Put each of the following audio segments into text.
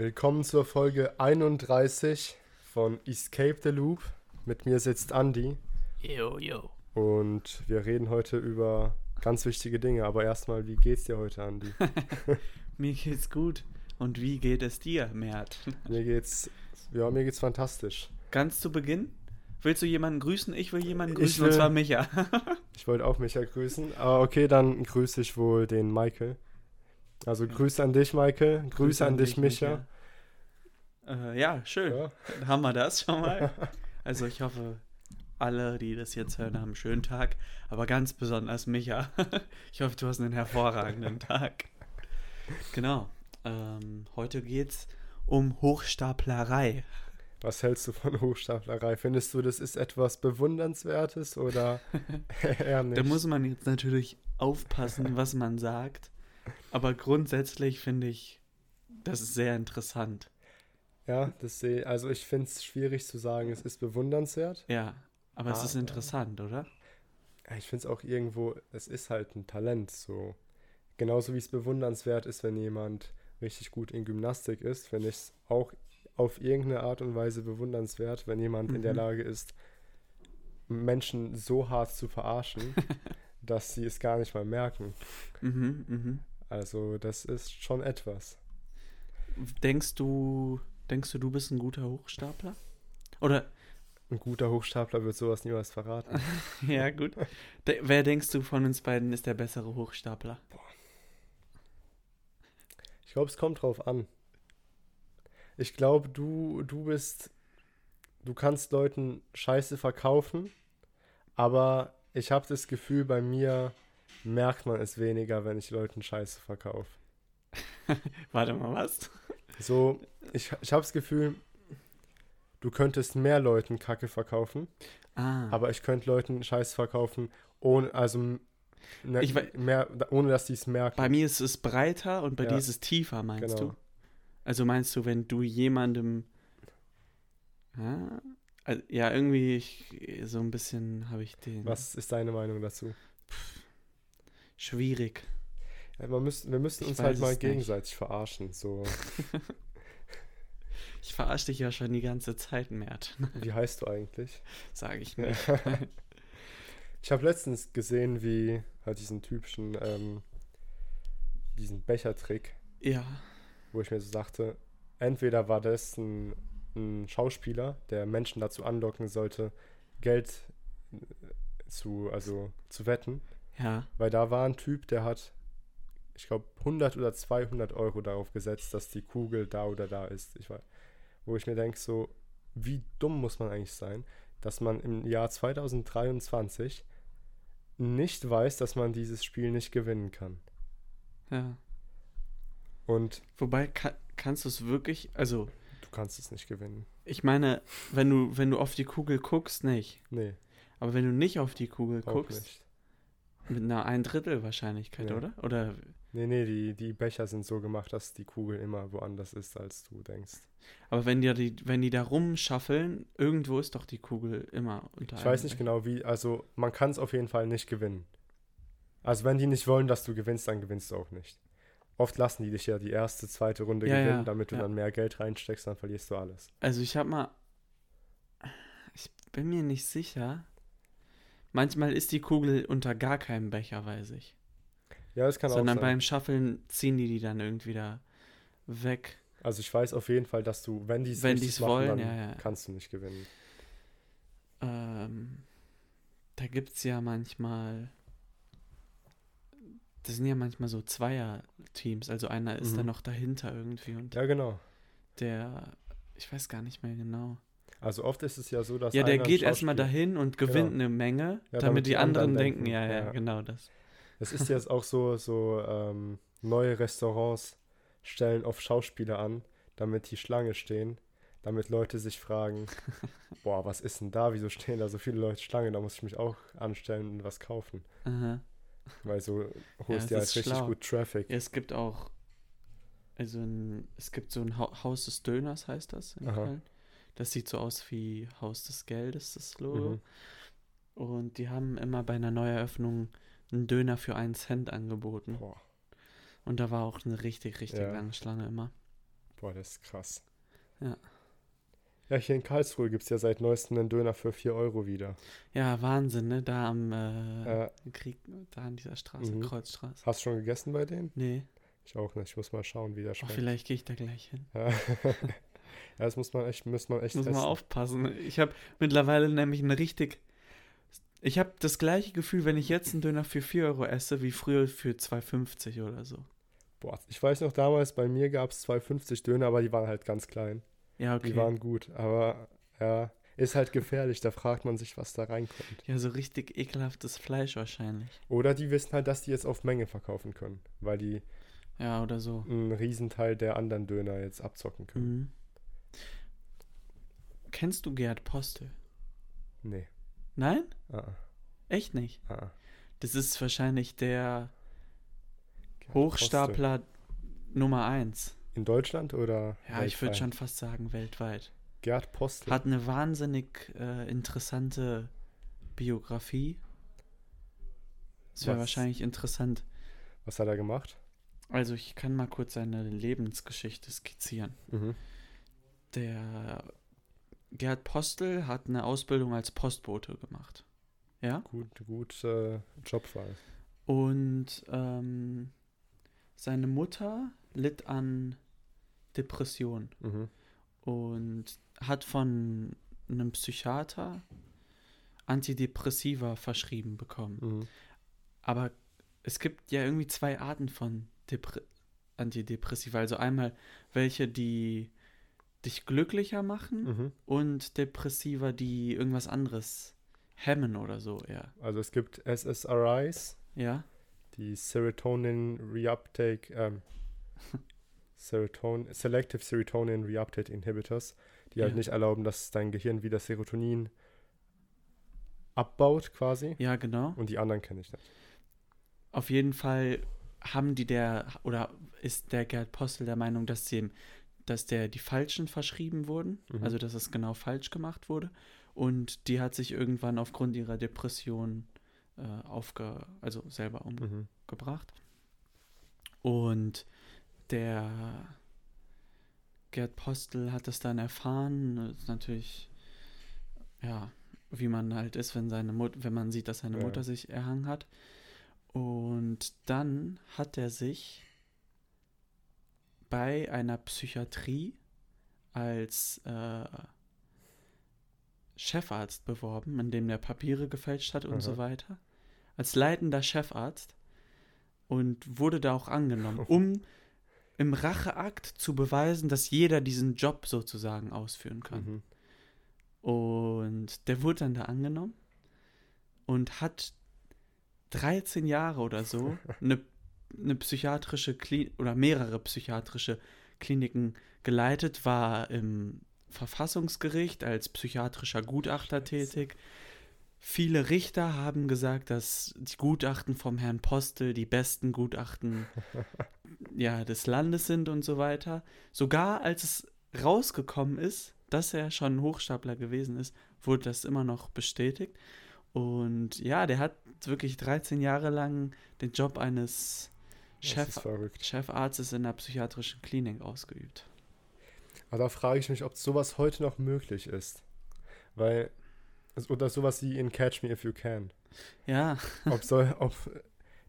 Willkommen zur Folge 31 von Escape the Loop. Mit mir sitzt Andy Yo, yo. und wir reden heute über ganz wichtige Dinge. Aber erstmal, wie geht's dir heute, Andy? Mir geht's gut. Und wie geht es dir, Mert? mir geht's, ja, mir geht's fantastisch. Ganz zu Beginn? Willst du jemanden grüßen? Ich will jemanden Ich grüßen, will- und zwar Micha. Ich wollte auch Micha grüßen, aber okay, dann grüße ich wohl den Michael. Also Grüße an dich, Michael. Grüße, an dich, Micha. Äh, ja, schön. Ja. Dann haben wir das schon mal. Also ich hoffe, alle, die das jetzt hören, haben einen schönen Tag. Aber ganz besonders Micha. Ich hoffe, du hast einen hervorragenden Tag. Genau. Ähm, heute geht's um Hochstaplerei. Was hältst du von Hochstaplerei? Findest du, das ist etwas Bewundernswertes oder eher nicht? Da muss man jetzt natürlich aufpassen, was man sagt. Aber grundsätzlich finde ich, das ist sehr interessant. ja, das sehe also ich finde es schwierig zu sagen, es ist bewundernswert. Ja, aber es ist Ah, interessant, oder? Ich finde es auch irgendwo, es ist halt ein Talent so. Genauso wie es bewundernswert ist, wenn jemand richtig gut in Gymnastik ist, finde ich es auch auf irgendeine Art und Weise bewundernswert, wenn jemand in der Mhm. Lage ist, Menschen so hart zu verarschen, dass sie es gar nicht mal merken. Mhm, mhm. Also das ist schon etwas. Denkst du, denkst du, du bist ein guter Hochstapler? Oder, Ein guter Hochstapler wird sowas niemals verraten. ja, gut. De wer denkst du von uns beiden ist der bessere Hochstapler? Ich glaube, es kommt drauf an. Ich glaube, du, du bist, du kannst Leuten Scheiße verkaufen, aber ich habe das Gefühl, bei mir merkt man es weniger, wenn ich Leuten Scheiße verkaufe. Warte mal, was? So, ich, ich habe das Gefühl, du könntest mehr Leuten Kacke verkaufen, Ah, aber ich könnte Leuten Scheiße verkaufen, ohne, also ne, Ich mehr, ohne dass die es merken. bei mir ist es breiter und bei Ja. dir ist es tiefer, meinst Genau. du? Also meinst du, wenn du jemandem. Ja, also, ja irgendwie ich, so ein bisschen habe ich den. Was ist deine Meinung dazu? Schwierig. Ja, man müsst, wir müssen Ich uns halt mal es nicht. gegenseitig verarschen. So, Ich verarsche dich ja schon die ganze Zeit, Mert. wie heißt du eigentlich? Sage ich nicht. Ich habe letztens gesehen, wie halt diesen typischen, ähm, diesen Bechertrick, Ja. wo ich mir so dachte, entweder war das ein, ein Schauspieler, der Menschen dazu anlocken sollte, Geld äh, zu, also zu wetten, Ja. weil da war ein Typ, der hat, ich glaube, 100 oder 200 Euro darauf gesetzt, dass die Kugel da oder da ist. Ich weiß, wo ich mir denke, so, wie dumm muss man eigentlich sein, dass man im Jahr 2023 nicht weiß, dass man dieses Spiel nicht gewinnen kann. Ja. Und Wobei, ka kannst du es wirklich. Also, du kannst es nicht gewinnen. ich meine, wenn du, wenn du auf die Kugel guckst, nicht. Nee, Aber wenn du nicht auf die Kugel auch guckst, nicht. Mit einer ein Drittel Wahrscheinlichkeit, Nee. oder? Oder. Nee, nee, die, die Becher sind so gemacht, dass die Kugel immer woanders ist, als du denkst. Aber wenn die, die, wenn die da rumschaffeln, irgendwo ist doch die Kugel immer unter Ich weiß nicht Becher. genau wie, also man kann es auf jeden Fall nicht gewinnen. Also wenn die nicht wollen, dass du gewinnst, dann gewinnst du auch nicht. Oft lassen die dich ja die erste, zweite Runde Ja, gewinnen, ja, damit du ja. dann mehr Geld reinsteckst, dann verlierst du alles. Also ich habe mal, ich bin mir nicht sicher. Manchmal ist die Kugel unter gar keinem Becher, weiß ich. Ja, das kann Sondern auch sein. beim Schaffeln ziehen die die dann irgendwie da weg. Also ich weiß auf jeden Fall, dass du, wenn die es wollen, dann ja, ja. kannst du nicht gewinnen. Ähm, da gibt es ja manchmal, das sind ja manchmal so Zweier-Teams. Also einer ist Mhm. dann noch dahinter irgendwie und Ja, genau. der, ich weiß gar nicht mehr genau. Also oft ist es ja so, dass Ja, der geht erstmal dahin und gewinnt Genau. eine Menge, Ja, damit, damit die die anderen anderen denken, ja, ja, ja. genau das. Es ist jetzt auch so, so ähm, neue Restaurants stellen auf Schauspieler an, damit die Schlange stehen, damit Leute sich fragen, boah, was ist denn da? Wieso stehen da so viele Leute Schlange? Da muss ich mich auch anstellen und was kaufen. Aha. Weil so holst du halt ist richtig schlau. gut Traffic. Ja, es gibt auch, also ein, es gibt so ein ha Haus des Döners, heißt das in Aha. Köln. Das sieht so aus wie Haus des Geldes, das Logo. Mhm. Und die haben immer bei einer Neueröffnung einen Döner für einen Cent angeboten. Boah, Und da war auch eine richtig, richtig Ja. lange Schlange immer. Boah, das ist krass. Ja. Ja, hier in Karlsruhe gibt es ja seit neuestem einen Döner für 4 Euro wieder. Ja, Wahnsinn, ne? Da am äh, Äh, Krieg, da an dieser Straße, Mhm. Kreuzstraße. hast du schon gegessen bei denen? Nee, Ich auch nicht. Ich muss mal schauen, wie der oh, schmeckt. vielleicht gehe ich da gleich hin. Ja. das muss man echt, muss man echt Muss man testen. aufpassen. Ich habe mittlerweile nämlich eine richtig. Ich habe das gleiche Gefühl, wenn ich jetzt einen Döner für 4 Euro esse, wie früher für 2,50 oder so. Boah, ich weiß noch damals, bei mir gab es 2,50 Döner, aber die waren halt ganz klein. Ja, okay. Die waren gut, aber ja, ist halt gefährlich. Da fragt man sich, was da reinkommt. ja, so richtig ekelhaftes Fleisch wahrscheinlich. Oder die wissen halt, dass die jetzt auf Menge verkaufen können, weil die Ja, oder so. einen Riesenteil der anderen Döner jetzt abzocken können. Mhm. Kennst du Gerd Postel? Nee. Nein? Ah, Echt nicht? ah. Das ist wahrscheinlich der Gerd Hochstapler Nummer 1. Postel. In Deutschland oder? Ja, ich würde weltweit? schon fast sagen weltweit. Gerd Postel. Hat eine wahnsinnig äh, interessante Biografie. Es wäre wahrscheinlich interessant. Was hat er gemacht? Also ich kann mal kurz seine Lebensgeschichte skizzieren. Mhm. Der Gerd Postel hat eine Ausbildung als Postbote gemacht. Ja? Gut, gut äh, Jobwahl. Und ähm, seine Mutter litt an Depression Mhm. und hat von einem Psychiater Antidepressiva verschrieben bekommen. Mhm. Aber es gibt ja irgendwie zwei Arten von Depre Antidepressiva. Also einmal welche, die dich glücklicher machen Mhm. und Depressiva, die irgendwas anderes hemmen oder so, ja. Also es gibt SSRIs, Ja? die Serotonin Reuptake, ähm, Seroton Selective Serotonin Reuptake Inhibitors, die halt Ja. nicht erlauben, dass dein Gehirn wieder Serotonin abbaut quasi. Ja, genau. Und die anderen kenne ich nicht. Auf jeden Fall haben die der, oder ist der Gerd Postel der Meinung, dass dem, dass der die falschen verschrieben wurden, Mhm. also dass es genau falsch gemacht wurde. Und die hat sich irgendwann aufgrund ihrer Depression äh, aufge, also selber Mhm. umgebracht. Und der Gerd Postel hat das dann erfahren. Das ist natürlich, ja, wie man halt ist, wenn seine Mut wenn man sieht, dass seine Ja. Mutter sich erhangen hat. Und dann hat er sich bei einer Psychiatrie als äh, Chefarzt beworben, indem der Papiere gefälscht hat und Aha. so weiter. Als leitender Chefarzt und wurde da auch angenommen, um im Racheakt zu beweisen, dass jeder diesen Job sozusagen ausführen kann. Mhm. Und der wurde dann da angenommen und hat 13 Jahre oder so eine, eine psychiatrische Klinik oder mehrere psychiatrische Kliniken geleitet, war im Verfassungsgericht als psychiatrischer Gutachter tätig. Viele Richter haben gesagt, dass die Gutachten vom Herrn Postel die besten Gutachten ja, des Landes sind und so weiter. Sogar als es rausgekommen ist, dass er schon ein Hochstapler gewesen ist, wurde das immer noch bestätigt. Und ja, der hat wirklich 13 Jahre lang den Job eines Chef, ist verrückt. Chefarztes in einer psychiatrischen Klinik ausgeübt. Aber da frage ich mich, ob sowas heute noch möglich ist. Weil, oder sowas wie in Catch Me If You Can. Ja, Ob soll, ob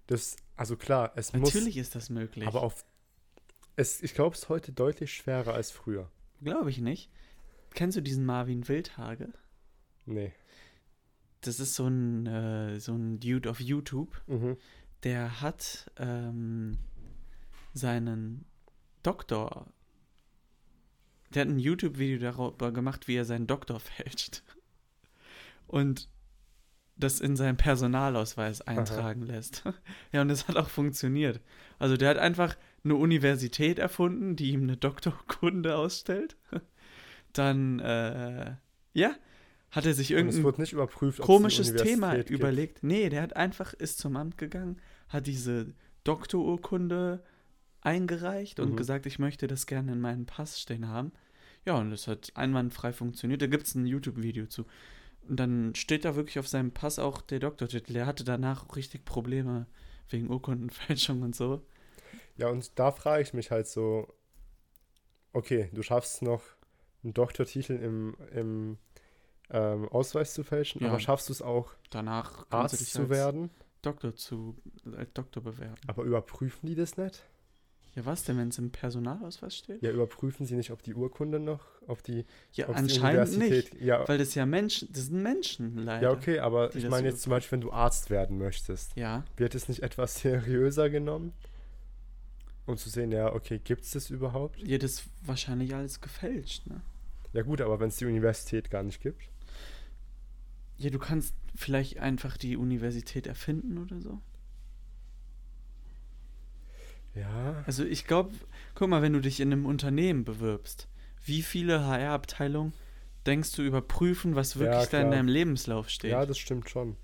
das, also klar, es muss, natürlich ist das möglich. aber auf, es, ich glaube, es ist heute deutlich schwerer als früher. Glaube ich nicht. Kennst du diesen Marvin Wildhage? Nee. Das ist so ein, äh, so ein Dude auf YouTube. Mhm. Der hat ähm, seinen Doktor. Der hat ein YouTube-Video darüber gemacht, wie er seinen Doktor fälscht. Und das in seinen Personalausweis eintragen lässt. Ja, und das hat auch funktioniert. Also der hat einfach eine Universität erfunden, die ihm eine Doktorkunde ausstellt. Dann, äh, ja, hat er sich irgendein komisches Thema gibt. überlegt. Nee, der hat einfach, ist zum Amt gegangen, hat diese Doktorurkunde eingereicht und Mhm. gesagt, ich möchte das gerne in meinen Pass stehen haben. Ja, und das hat einwandfrei funktioniert. Da gibt es ein YouTube-Video zu. Und dann steht da wirklich auf seinem Pass auch der Doktortitel. Der hatte danach richtig Probleme wegen Urkundenfälschung und so. Ja, und da frage ich mich halt so, okay, du schaffst noch einen Doktortitel im, im ähm, Ausweis zu fälschen, Ja. aber schaffst du es auch, Danach Arzt zu werden? Doktor zu als Doktor bewerben. Aber überprüfen die das nicht? Ja, was denn, wenn es im Personalausweis steht? Ja, überprüfen sie nicht, ob die Urkunde noch, ob die, Ja, ob die anscheinend nicht. Universität. Ja, Weil das ja Menschen, das sind Menschen leider. ja, okay, aber die ich meine jetzt zum Beispiel, wenn du Arzt werden möchtest, Ja, wird es nicht etwas seriöser genommen? Um zu sehen, ja, okay, gibt es das überhaupt? ja, das ist wahrscheinlich alles gefälscht, ne? Ja gut, aber wenn es die Universität gar nicht gibt. Ja, du kannst vielleicht einfach die Universität erfinden oder so. Ja, Also ich glaube, guck mal, wenn du dich in einem Unternehmen bewirbst, wie viele HR-Abteilungen denkst du überprüfen, was Ja, wirklich da in deinem Lebenslauf steht? ja, das stimmt schon.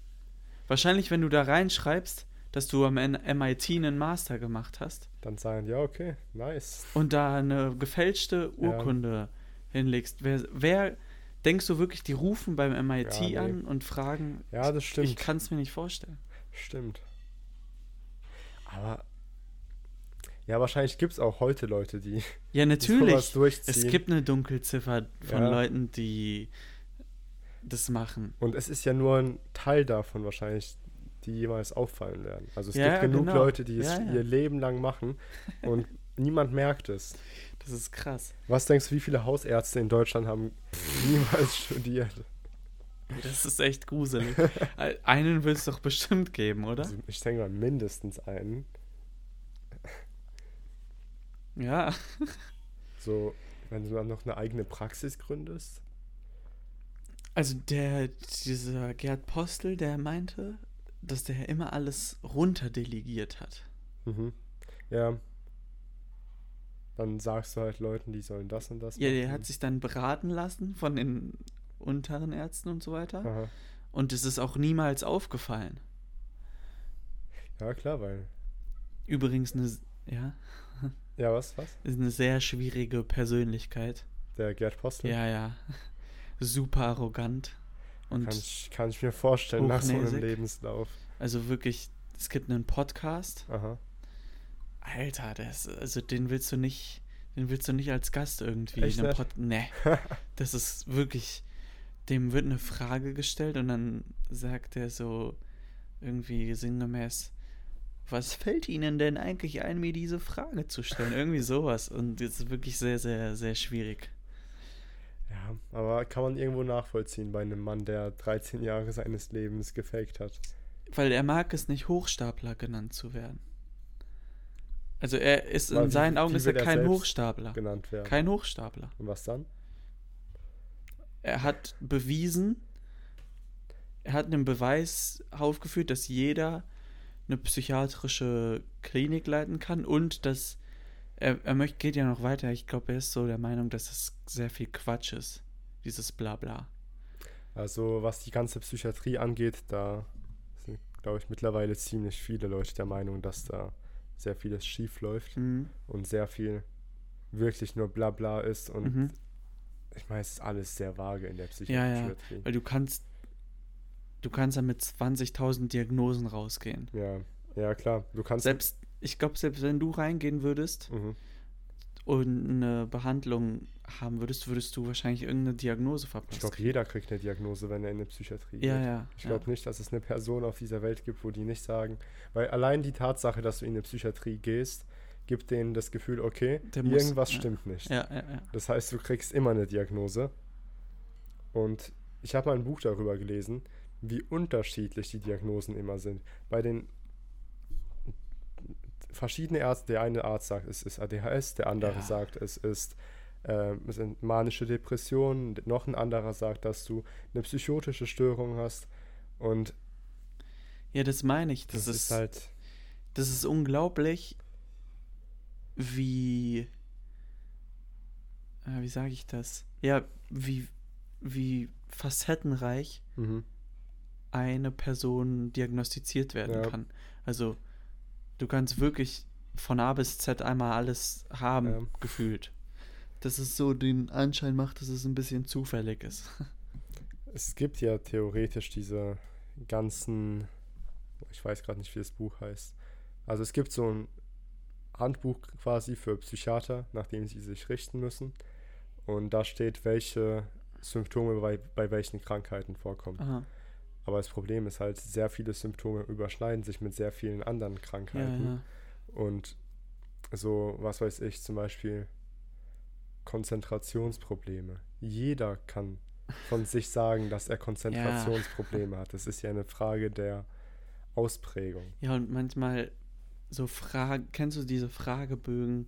Wahrscheinlich, wenn du da reinschreibst, dass du am MIT einen Master gemacht hast Dann sagen, ja, okay, nice. und da eine gefälschte Ja. Urkunde hinlegst, wer, wer denkst du wirklich, die rufen beim MIT Ja, nee. an und fragen, Ja, das stimmt. ich kann es mir nicht vorstellen. Stimmt. Aber ja, wahrscheinlich gibt es auch heute Leute, die Ja, sowas natürlich. durchziehen. Es gibt eine Dunkelziffer von Ja. Leuten, die das machen. Und es ist ja nur ein Teil davon wahrscheinlich, die jemals auffallen werden. Also es Ja, gibt genug genau. Leute, die es ihr Leben lang machen und niemand merkt es. Das ist krass. Was denkst du, wie viele Hausärzte in Deutschland haben niemals studiert? Das ist echt gruselig. Einen will es doch bestimmt geben, oder? Also ich denke mal mindestens einen. Ja. So, wenn du dann noch eine eigene Praxis gründest. Also der, dieser Gerd Postel, der meinte, dass der immer alles runterdelegiert hat. Mhm. Ja. Dann sagst du halt Leuten, die sollen das und das Ja, der machen. hat sich dann beraten lassen von den unteren Ärzten und so weiter. Aha. Und es ist auch niemals aufgefallen. Ja, klar, weil. Übrigens eine, ja, Ja, was, was? ist eine sehr schwierige Persönlichkeit. Der Gerd Postel? Ja, ja. Super arrogant. Und Kann ich, kann ich mir vorstellen, nach so einem hochnäsig. Lebenslauf. also wirklich, es gibt einen Podcast. Aha. Alter, das, also den willst du nicht, den willst du nicht als Gast irgendwie Echt? Pod Nee. Das ist wirklich, dem wird eine Frage gestellt und dann sagt er so irgendwie sinngemäß, was fällt Ihnen denn eigentlich ein, mir diese Frage zu stellen? Irgendwie sowas. Und das ist wirklich sehr, sehr, sehr schwierig. Ja, aber kann man irgendwo nachvollziehen bei einem Mann, der 13 Jahre seines Lebens gefaked hat. Weil er mag es nicht, Hochstapler genannt zu werden. Also er ist Weil in wie- seinen Augen ist er kein Hochstapler. Genannt werden. Kein Hochstapler. Und was dann? Er hat bewiesen, er hat einen Beweis aufgeführt, dass jeder eine psychiatrische Klinik leiten kann und dass er, er möchte, geht ja noch weiter. Ich glaube, er ist so der Meinung, dass es sehr viel Quatsch ist. Dieses Blabla. Also, was die ganze Psychiatrie angeht, da sind, glaube ich, mittlerweile ziemlich viele Leute der Meinung, dass da sehr vieles schief läuft Mhm. und sehr viel wirklich nur Blabla ist. Und Mhm. ich meine, es ist alles sehr vage in der Ja, ja. Psychiatrie. Weil du kannst, du kannst ja mit 20.000 Diagnosen rausgehen. Ja, ja, klar. Du kannst. Selbst, ich glaube, selbst wenn du reingehen würdest Mhm. und eine Behandlung haben würdest, würdest du wahrscheinlich irgendeine Diagnose Ich verpasst. glaube, jeder kriegt eine Diagnose, wenn er in eine Psychiatrie Ja, geht. ja. Ich ja. glaube nicht, dass es eine Person auf dieser Welt gibt, wo die nicht sagen, weil allein die Tatsache, dass du in eine Psychiatrie gehst, gibt denen das Gefühl, okay, Der muss- irgendwas ja. stimmt nicht. Ja, ja, ja. Das heißt, du kriegst immer eine Diagnose. Und ich habe mal ein Buch darüber gelesen, wie unterschiedlich die Diagnosen immer sind. Bei den verschiedenen Ärzten, der eine Arzt sagt, es ist ADHS, der andere Ja. sagt, es ist es sind manische Depressionen, noch ein anderer sagt, dass du eine psychotische Störung hast. Und Ja, das meine ich. Das, das, ist, ist halt, das ist unglaublich, wie. Äh, wie sage ich das? Ja, wie, wie facettenreich mhm. eine Person diagnostiziert werden Ja. kann. Also, du kannst wirklich von A bis Z einmal alles haben, Ja. gefühlt. Dass es so den Anschein macht, dass es ein bisschen zufällig ist. Es gibt ja theoretisch diese ganzen, ich weiß gerade nicht, wie das Buch heißt. Also es gibt so ein Handbuch quasi für Psychiater, nach dem sie sich richten müssen. Und da steht, welche Symptome bei, bei welchen Krankheiten vorkommen. Aha. Aber das Problem ist halt, sehr viele Symptome überschneiden sich mit sehr vielen anderen Ja, Krankheiten. ja. Und so, was weiß ich, zum Beispiel Konzentrationsprobleme. Jeder kann von sich sagen, dass er Konzentrationsprobleme hat. Das ist ja eine Frage der Ausprägung. Ja, und manchmal so Fragen, kennst du diese Fragebögen,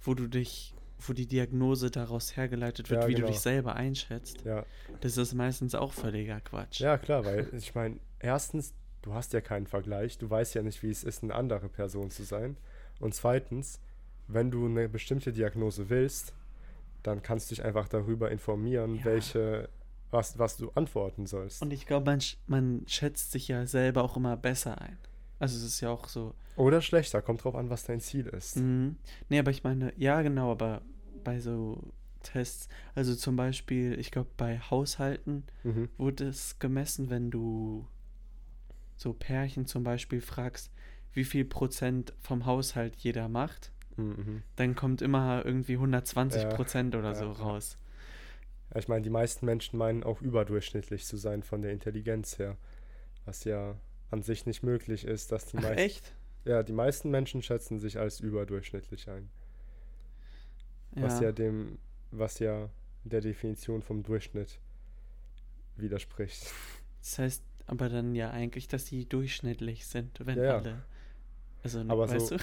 wo du dich, wo die Diagnose daraus hergeleitet wird, Ja, wie genau. du dich selber einschätzt? Ja, Das ist meistens auch völliger Quatsch. ja klar, weil ich meine, erstens, du hast ja keinen Vergleich, du weißt ja nicht, wie es ist, eine andere Person zu sein. Und zweitens, wenn du eine bestimmte Diagnose willst, dann kannst du dich einfach darüber informieren, Ja. welche, was, was du antworten sollst. Und ich glaube, man, sch- man schätzt sich ja selber auch immer besser ein. Also es ist ja auch so. Oder schlechter, kommt drauf an, was dein Ziel ist. Mhm. Nee, aber ich meine, ja, genau, aber bei so Tests, also zum Beispiel, ich glaube, bei Haushalten Mhm. wurde es gemessen, wenn du so Pärchen zum Beispiel fragst, wie viel Prozent vom Haushalt jeder macht, Mhm. dann kommt immer irgendwie 120 Ja, Prozent oder ja, so raus. Ja, ich meine, die meisten Menschen meinen auch überdurchschnittlich zu sein von der Intelligenz her. Was ja an sich nicht möglich ist, dass die meisten. echt? Ja, die meisten Menschen schätzen sich als überdurchschnittlich ein. Was ja dem, was ja der Definition vom Durchschnitt widerspricht. Das heißt aber dann ja eigentlich, dass die durchschnittlich sind, wenn ja. alle. Also, Aber weißt so-?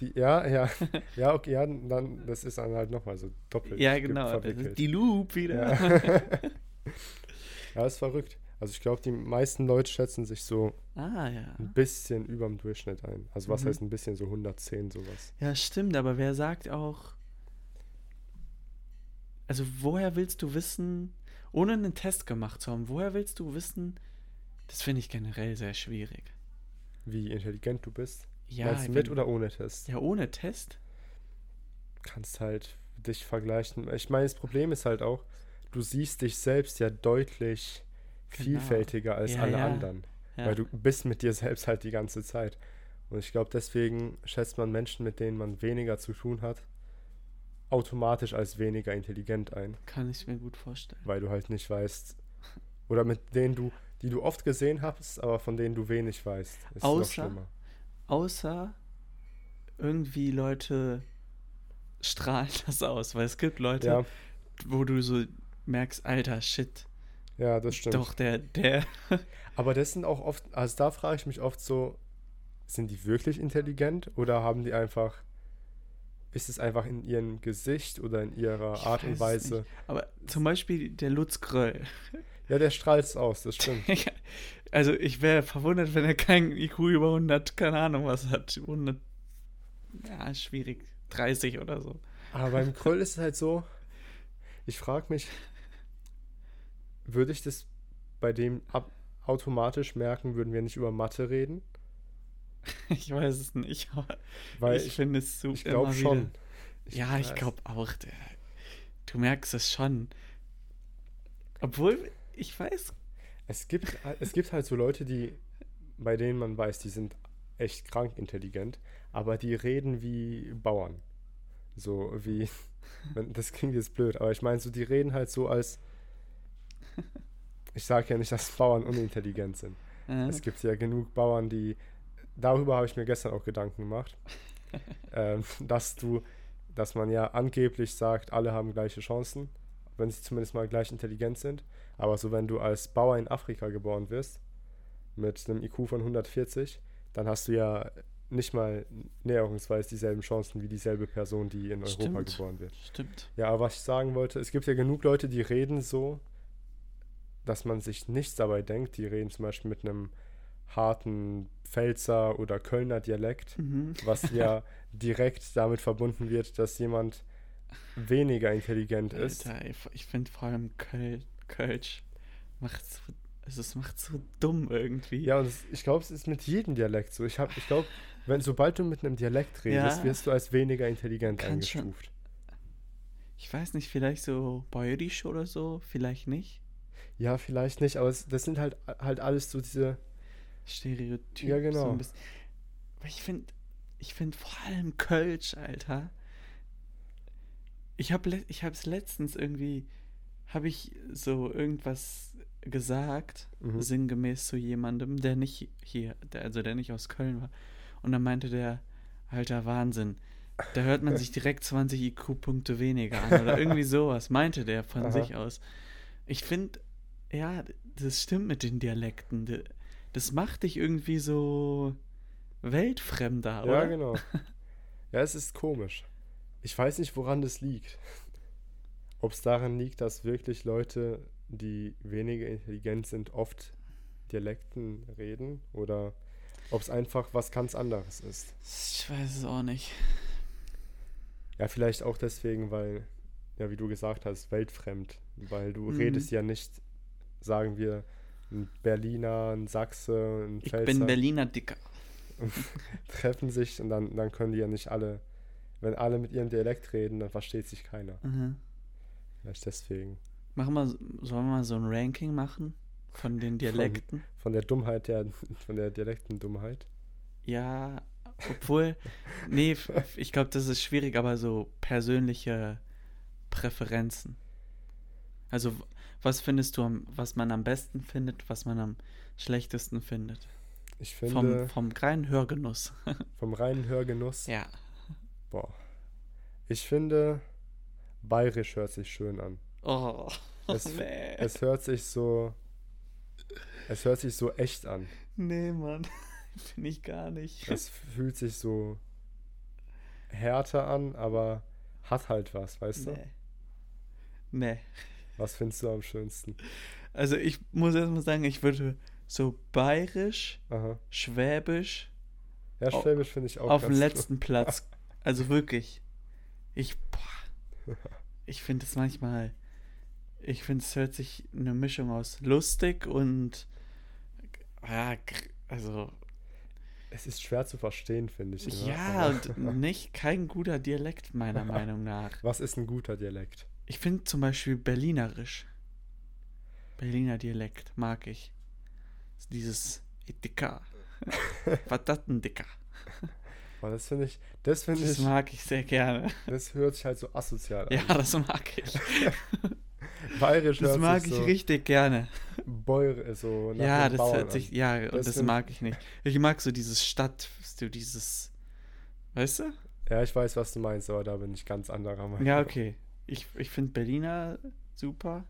Die, ja, ja, ja, okay, ja, dann, das ist dann halt nochmal so doppelt Ja, ge- genau. Die Loop wieder. Ja. ja, ist verrückt. Also ich glaube, die meisten Leute schätzen sich so Ah, ja. ein bisschen über dem Durchschnitt ein. Also was Mhm. heißt ein bisschen, so 110 sowas. Ja, stimmt, aber wer sagt auch. Also, woher willst du wissen, ohne einen Test gemacht zu haben, woher willst du wissen, das finde ich generell sehr schwierig. Wie intelligent du bist. Ja, Meinst du mit oder ohne Test? Ja, ohne Test? kannst halt dich vergleichen. Ich meine, das Problem ist halt auch, du siehst dich selbst ja deutlich Genau. vielfältiger als Ja, alle ja. anderen. Ja. Weil du bist mit dir selbst halt die ganze Zeit. Und ich glaube, deswegen schätzt man Menschen, mit denen man weniger zu tun hat, automatisch als weniger intelligent ein. Kann ich mir gut vorstellen. Weil du halt nicht weißt, oder mit denen du, die du oft gesehen hast, aber von denen du wenig weißt. Ist noch Außer- schlimmer. Außer irgendwie Leute strahlen das aus, weil es gibt Leute, Ja, wo du so merkst, alter Shit, ja, das stimmt. doch der, der, Aber das sind auch oft, also da frage ich mich oft so, sind die wirklich intelligent oder haben die einfach, ist es einfach in ihrem Gesicht oder in ihrer Ich Art und Weise? nicht. aber zum Beispiel der Lutz Gröll. Ja, der strahlt es aus, das stimmt. also ich wäre verwundert, wenn er kein IQ über 100, keine Ahnung was hat, 100, ja, schwierig, 30 oder so. Aber beim Kröll ist es halt so, ich frage mich, würde ich das bei dem ab automatisch merken, würden wir nicht über Mathe reden? Ich weiß es nicht, aber Weil ich ich, finde es so ich glaube schon. wieder- ja, ich weiß. glaube auch. Du merkst es schon. Obwohl, ich weiß, Es gibt, es gibt halt so Leute, die, bei denen man weiß, die sind echt krank intelligent, aber die reden wie Bauern. So wie, das klingt jetzt blöd, aber ich meine, so die reden halt so als, ich sage ja nicht, dass Bauern unintelligent sind. äh, Es gibt ja genug Bauern, die, darüber habe ich mir gestern auch Gedanken gemacht, ähm, dass du, dass man ja angeblich sagt, alle haben gleiche Chancen, wenn sie zumindest mal gleich intelligent sind. Aber so, wenn du als Bauer in Afrika geboren wirst, mit einem IQ von 140, dann hast du ja nicht mal näherungsweise dieselben Chancen wie dieselbe Person, die in Europa Stimmt. geboren wird. stimmt. Ja, aber was ich sagen wollte, es gibt ja genug Leute, die reden so, dass man sich nichts dabei denkt. Die reden zum Beispiel mit einem harten Pfälzer oder Kölner Dialekt, Mhm. was ja direkt damit verbunden wird, dass jemand weniger intelligent ist. Alter, ich, ich finde vor allem Köl, Kölsch macht so, also es macht so dumm irgendwie. Ja, und es, ich glaube, es ist mit jedem Dialekt so. Ich, hab- ich glaube, wenn sobald du mit einem Dialekt redest, Ja. wirst du als weniger intelligent schon- eingestuft. Ich weiß nicht, vielleicht so bäuerisch oder so, vielleicht nicht. Ja, vielleicht nicht, aber es, das sind halt, halt alles so diese Stereotyp. Ja, genau. So ich finde, ich finde vor allem Kölsch, Alter. Ich habe ich es letztens irgendwie, habe ich so irgendwas gesagt, Mhm. sinngemäß zu jemandem, der nicht hier, der, also der nicht aus Köln war. Und dann meinte der, alter Wahnsinn, da hört man sich direkt 20 IQ-Punkte weniger an oder irgendwie sowas, meinte der von Aha. sich aus. Ich finde, ja, das stimmt mit den Dialekten. Das macht dich irgendwie so weltfremder, oder? Ja, genau. Ja, es ist komisch. Ich weiß nicht, woran das liegt. Ob es daran liegt, dass wirklich Leute, die weniger intelligent sind, oft Dialekten reden oder ob es einfach was ganz anderes ist. Ich weiß es auch nicht. Ja, vielleicht auch deswegen, weil, ja, wie du gesagt hast, weltfremd. Weil du Mhm. redest ja nicht, sagen wir, ein Berliner, ein Sachse, ein Ich Pfälzer bin Berliner Dicker. treffen sich und dann, dann können die ja nicht alle, wenn alle mit ihrem Dialekt reden, dann versteht sich keiner. Mhm. Vielleicht deswegen. Machen wir, sollen wir mal so ein Ranking machen von den Dialekten? Von der Dummheit der, von der Dialektendummheit. Ja, obwohl, nee, ich glaube, das ist schwierig, aber so persönliche Präferenzen. Also, was findest du, was man am besten findet, was man am schlechtesten findet? Ich Vom, finde, vom reinen Hörgenuss. vom reinen Hörgenuss, Ja. boah. Ich finde, bayerisch hört sich schön an. Oh, Es- nee. Es hört sich so, es hört sich so echt an. nee, Mann. Finde ich gar nicht. Es fühlt sich so härter an, aber hat halt was, weißt du? nee. Nee. Was findest du am schönsten? Also, ich muss erst mal sagen, ich würde so bayerisch, Aha. schwäbisch Ja, Schwäbisch finde ich auch auf dem letzten Platz. Also wirklich. Ich, boah, ich finde es manchmal, ich finde es hört sich eine Mischung aus lustig und, ja, also, Es ist schwer zu verstehen, finde ich. immer, ja, aber- und nicht kein guter Dialekt, meiner Meinung nach. Was ist ein guter Dialekt? Ich finde zum Beispiel Berlinerisch. Berliner Dialekt mag ich. Dieses Dicker. Was das denn Dicker? Weil das finde ich, das finde Das ich, mag ich sehr gerne. das hört sich halt so asozial an. Ja, das mag ich. Bayerisch Das hört mag sich ich so richtig gerne. Bäuer, so Ja, das Bauern hört sich, an. ja, und Das das, mag ich nicht. Ich mag so dieses Stadt, so dieses, weißt du? Ja, ich weiß, was du meinst, aber da bin ich ganz anderer Meinung. Ja, okay. Ich, ich finde Berliner super.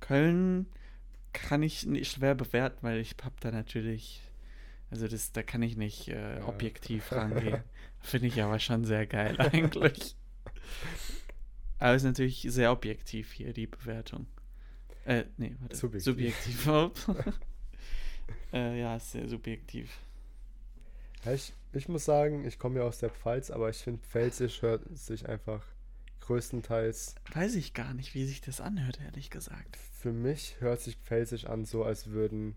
Köln kann ich nicht schwer bewerten, weil ich hab da natürlich, also das, da kann ich nicht äh, Ja. objektiv rangehen. Finde ich aber schon sehr geil eigentlich. Aber es ist natürlich sehr objektiv hier, die Bewertung. Äh, nee, warte. Subjektiv. Subjektiv. äh, ja, ist sehr subjektiv. Ja, ich, ich muss sagen, ich komme ja aus der Pfalz, aber ich finde, Pfälzisch hört sich einfach größtenteils, Weiß ich gar nicht, wie sich das anhört, ehrlich gesagt. für mich hört sich Pfälzisch an, so als würden,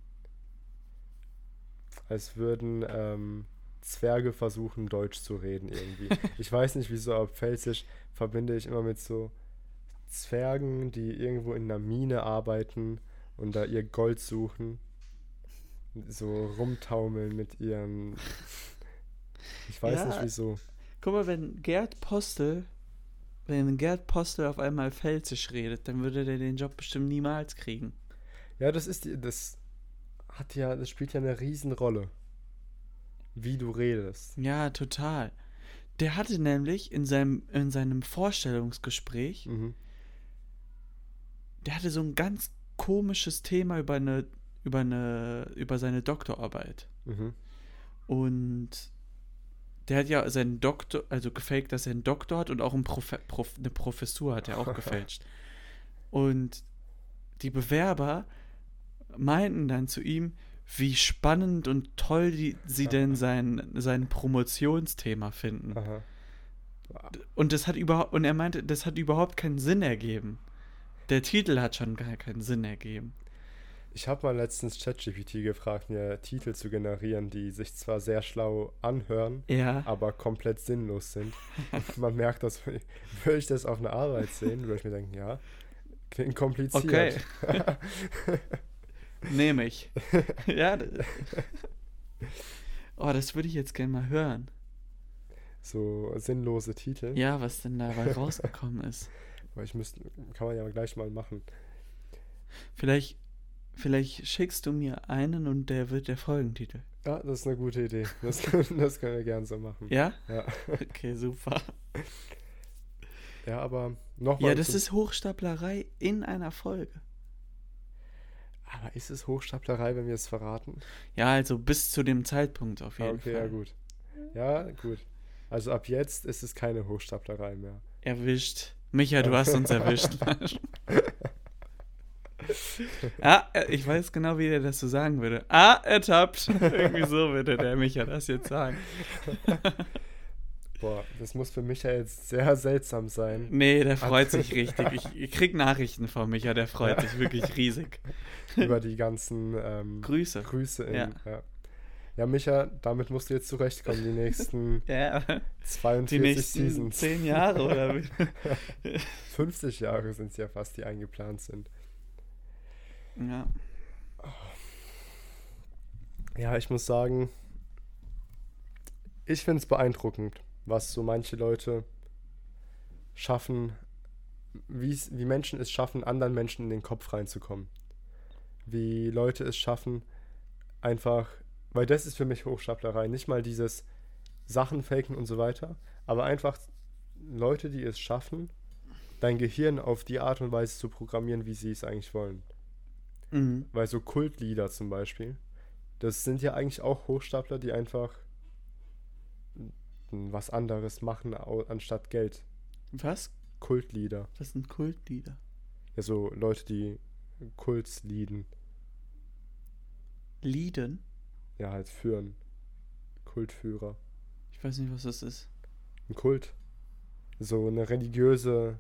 als würden ähm, Zwerge versuchen, Deutsch zu reden irgendwie. ich weiß nicht wieso, aber Pfälzisch verbinde ich immer mit so Zwergen, die irgendwo in einer Mine arbeiten und da ihr Gold suchen. So rumtaumeln mit ihren. Ich weiß Ja. nicht wieso. Guck mal, wenn Gerd Postel, wenn Gerd Postel auf einmal Pfälzisch redet, dann würde der den Job bestimmt niemals kriegen. Ja, das ist die, das hat ja, das spielt ja eine Riesenrolle. Wie du redest. Ja, total. Der hatte nämlich in seinem, in seinem Vorstellungsgespräch, Mhm. der hatte so ein ganz komisches Thema über eine, über eine, über seine Doktorarbeit. Mhm. Und der hat ja seinen Doktor, also gefaked, dass er einen Doktor hat und auch ein Profe Prof eine Professur hat er auch gefälscht. Und die Bewerber meinten dann zu ihm, wie spannend und toll die, sie denn sein, sein Promotionsthema finden. Aha. Und das hat überhaupt, und er meinte, das hat überhaupt keinen Sinn ergeben. Der Titel hat schon gar keinen Sinn ergeben. Ich habe mal letztens ChatGPT gefragt, mir Titel zu generieren, die sich zwar sehr schlau anhören, Ja. aber komplett sinnlos sind. Man merkt, dass würde ich das auf einer Arbeit sehen, würde ich mir denken, ja, klingt kompliziert. Okay. Nehme ich. ja. Oh, das würde ich jetzt gerne mal hören. So sinnlose Titel. Ja, was denn dabei rausgekommen ist. Aber ich müsste, kann man ja gleich mal machen. Vielleicht, vielleicht schickst du mir einen und der wird der Folgentitel. Ja, das ist eine gute Idee. Das, das können wir gern so machen. Ja? Ja, Okay, super. ja aber nochmal. Ja, das ist Hochstaplerei in einer Folge. Aber ist es Hochstaplerei, wenn wir es verraten? Ja, also bis zu dem Zeitpunkt auf jeden okay, Fall. ja gut. Ja, gut. Also ab jetzt ist es keine Hochstaplerei mehr. Erwischt. Micha, du hast uns erwischt. ah, äh, ich weiß genau, wie der das so sagen würde. Ah, ertappt. Irgendwie so würde der Micha das jetzt sagen. Boah, das muss für mich ja jetzt sehr seltsam sein. Nee, der freut sich richtig. Ich, ich krieg Nachrichten von Micha, der freut sich wirklich riesig. über die ganzen ähm, Grüße. Grüße. In, Ja. ja. ja. Micha, damit musst du jetzt zurechtkommen, die nächsten Ja, 42 die nächsten Seasons. zehn Jahre oder wie? 50 Jahre sind es ja fast, die eingeplant sind. Ja. Ja, ich muss sagen, ich finde es beeindruckend, was so manche Leute schaffen, wie Menschen es schaffen, anderen Menschen in den Kopf reinzukommen. Wie Leute es schaffen, einfach, weil das ist für mich Hochstaplerei, nicht mal dieses Sachen faken und so weiter, aber einfach Leute, die es schaffen, dein Gehirn auf die Art und Weise zu programmieren, wie sie es eigentlich wollen. Mhm. Weil so Kultlieder zum Beispiel, das sind ja eigentlich auch Hochstapler, die einfach was anderes machen anstatt Geld. Was? Kultlieder. Was sind Kultlieder? Ja, so Leute, die Kults lieden. Lieden? Ja, halt führen. Kultführer. Ich weiß nicht, was das ist. Ein Kult. So eine religiöse,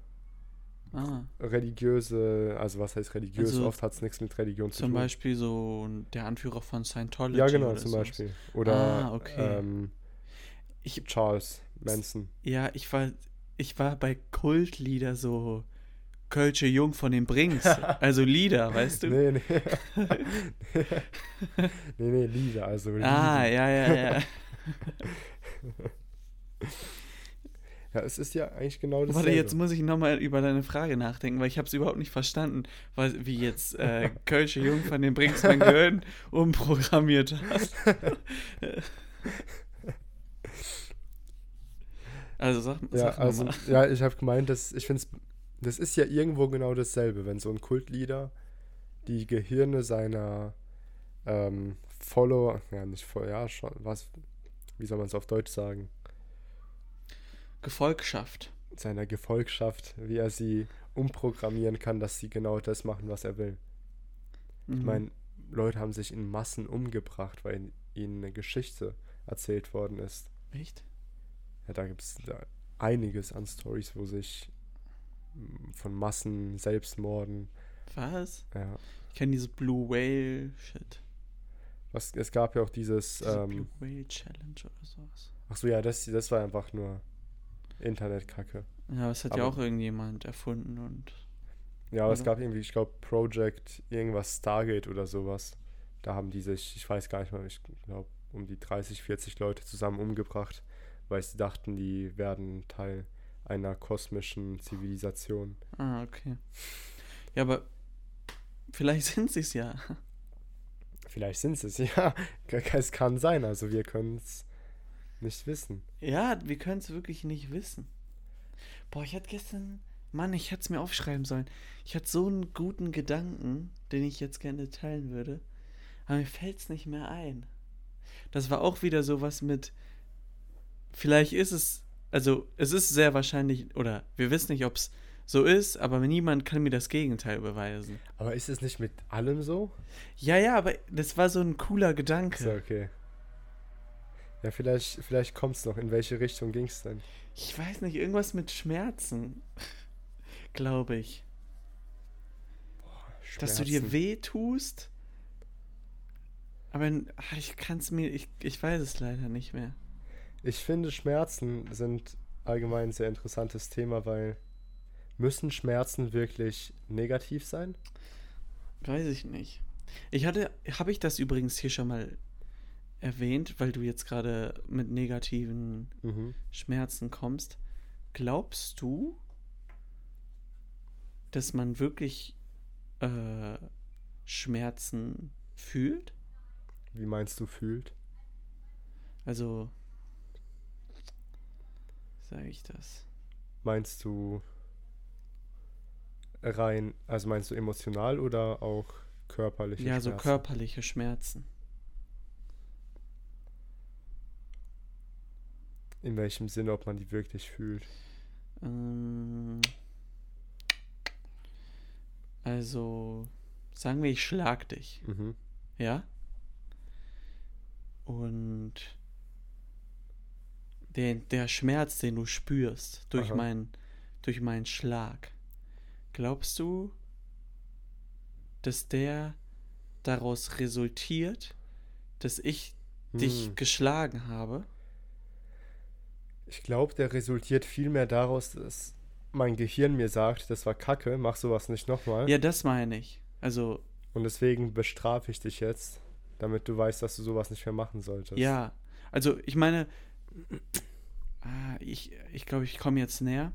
Ah, religiöse, also was heißt religiös? Also Oft hat es nichts mit Religion zu zum tun. Beispiel so der Anführer von Scientology. ja, genau, zum. Beispiel. Oder Ah, okay. ähm, Ich, Charles Manson. ja, ich war, ich war bei Kultlieder so Kölsche Jung von den Brings. also Lieder, weißt du? Nee, nee. nee, nee, Lieder, also ah, Lieden. ja, ja, ja. Ja, es ist ja eigentlich genau das. Warte, jetzt muss ich nochmal über deine Frage nachdenken, weil ich habe es überhaupt nicht verstanden, was, wie jetzt äh, Kölsche Jung von den Brings mein Gehirn umprogrammiert hat. Also sag, Ja, sag noch also, mal. ja, ich habe gemeint, dass ich finde das ist ja irgendwo genau dasselbe, wenn so ein Kultleader die Gehirne seiner ähm, Follower, ja, nicht Follower, ja, schon, was, wie soll man es auf Deutsch sagen, Gefolgschaft. seiner Gefolgschaft, wie er sie umprogrammieren kann, dass sie genau das machen, was er will. Mhm. Ich meine, Leute haben sich in Massen umgebracht, weil ihnen eine Geschichte erzählt worden ist. Echt? Ja, da gibt es einiges an Stories, wo sich mm, von Massen, Selbstmorden, Was? ja. Ich kenne dieses Blue Whale Shit. Was, es gab ja auch dieses, Diese ähm, Blue Whale Challenge oder sowas. ach so, ja, das, das war einfach nur Internetkacke. Ja, das hat ja Aber- auch irgendjemand erfunden und. Ja, aber es gab irgendwie, ich glaube, Project irgendwas Stargate oder sowas. Da haben die sich, ich weiß gar nicht mehr, ich glaube, um die 30, 40 Leute zusammen umgebracht, weil sie dachten, die werden Teil einer kosmischen Zivilisation. Ah, okay. Ja, aber vielleicht sind sie es ja. Vielleicht sind sie es, ja. Es kann sein, also wir können es nicht wissen. Ja, wir können es wirklich nicht wissen. Boah, ich hatte gestern. Mann, ich hätte es mir aufschreiben sollen. Ich hatte so einen guten Gedanken, den ich jetzt gerne teilen würde. Aber mir fällt es nicht mehr ein. Das war auch wieder sowas mit. Vielleicht ist es. Also, es ist sehr wahrscheinlich. Oder wir wissen nicht, ob es so ist, aber niemand kann mir das Gegenteil beweisen. Aber ist es nicht mit allem so? Ja, ja, aber das war so ein cooler Gedanke. So, okay. Ja, vielleicht, vielleicht kommt es noch. In welche Richtung ging es denn? Ich weiß nicht, irgendwas mit Schmerzen. Glaube ich. Dass du dir Schmerzen. weh tust. Aber ah, ich kann es mir, ich, ich weiß es leider nicht mehr. Ich finde, Schmerzen sind allgemein ein sehr interessantes Thema, weil müssen Schmerzen wirklich negativ sein? Weiß ich nicht. Ich hatte, habe ich das übrigens hier schon mal erwähnt, weil du jetzt gerade mit negativen Mhm. Schmerzen kommst. Glaubst du, dass man wirklich äh, Schmerzen fühlt? Wie meinst du fühlt? Also, sage ich das? Meinst du rein, also meinst du emotional oder auch körperliche Ja, so Schmerzen? körperliche Schmerzen. In welchem Sinne, ob man die wirklich fühlt? Ähm, also, sagen wir, ich schlag dich, Mhm. ja? Und der, der Schmerz, den du spürst durch, Aha. mein, durch meinen Schlag, glaubst du, dass der daraus resultiert, dass ich dich Hm. geschlagen habe? Ich glaube, der resultiert vielmehr daraus, dass mein Gehirn mir sagt, das war Kacke, mach sowas nicht nochmal. Ja, das meine ich. Also, Und deswegen bestrafe ich dich jetzt, damit du weißt, dass du sowas nicht mehr machen solltest. Ja, also ich meine, ah, ich, ich glaube, ich komme jetzt näher.